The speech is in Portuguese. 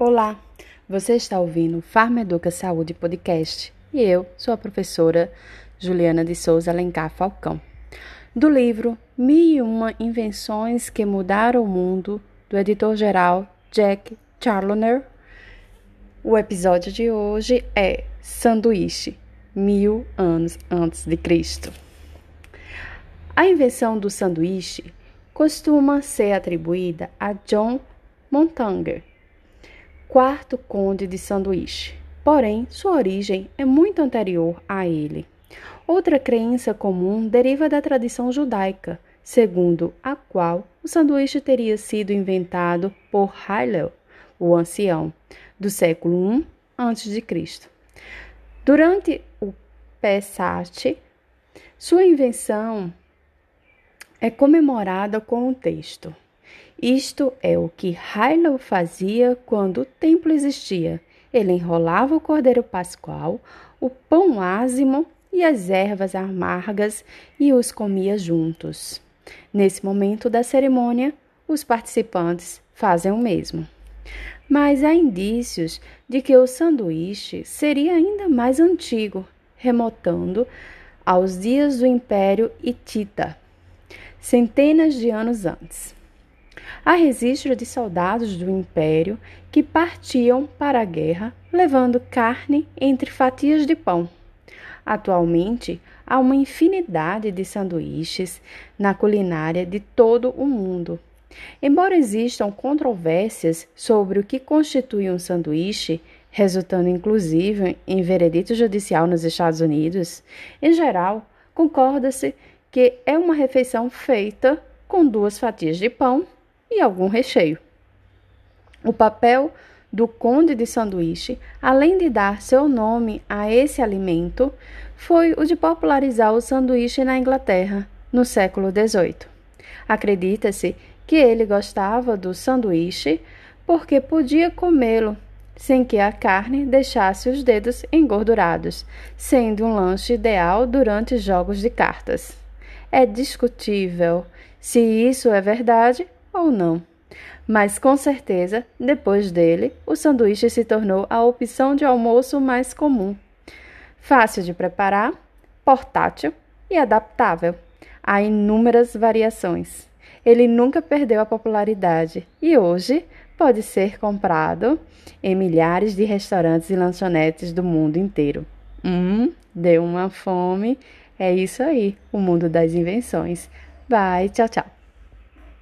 Olá, você está ouvindo Farma Educa Saúde Podcast e eu sou a professora Juliana de Souza Alencar Falcão, do livro Mil e Uma Invenções que Mudaram o Mundo, do editor-geral Jack Charloner. O episódio de hoje é Sanduíche, mil anos antes de Cristo. A invenção do sanduíche costuma ser atribuída a John Montanger, quarto conde de Sanduíche. Porém, sua origem é muito anterior a ele. Outra crença comum deriva da tradição judaica, segundo a qual o sanduíche teria sido inventado por Hillel, o ancião, do século I a.C. Durante o Pesach, sua invenção é comemorada com um texto. Isto é o que Hilo fazia quando o templo existia. Ele enrolava o cordeiro pascual, o pão ázimo e as ervas amargas e os comia juntos. Nesse momento da cerimônia, os participantes fazem o mesmo. Mas há indícios de que o sanduíche seria ainda mais antigo, remontando aos dias do Império Hitita, centenas de anos antes. Há registro de soldados do Império que partiam para a guerra levando carne entre fatias de pão. Atualmente, há uma infinidade de sanduíches na culinária de todo o mundo. Embora existam controvérsias sobre o que constitui um sanduíche, resultando inclusive em veredito judicial nos Estados Unidos, em geral, concorda-se que é uma refeição feita com duas fatias de pão e algum recheio. O papel do conde de sanduíche, além de dar seu nome a esse alimento, foi o de popularizar o sanduíche na Inglaterra no século XVIII. Acredita-se que ele gostava do sanduíche porque podia comê-lo sem que a carne deixasse os dedos engordurados, sendo um lanche ideal durante jogos de cartas. É discutível se isso é verdade ou não. Mas com certeza, depois dele, o sanduíche se tornou a opção de almoço mais comum. Fácil de preparar, portátil e adaptável. Há inúmeras variações. Ele nunca perdeu a popularidade e hoje pode ser comprado em milhares de restaurantes e lanchonetes do mundo inteiro. Hum, deu uma fome. É isso aí, o mundo das invenções. Bye, tchau, tchau.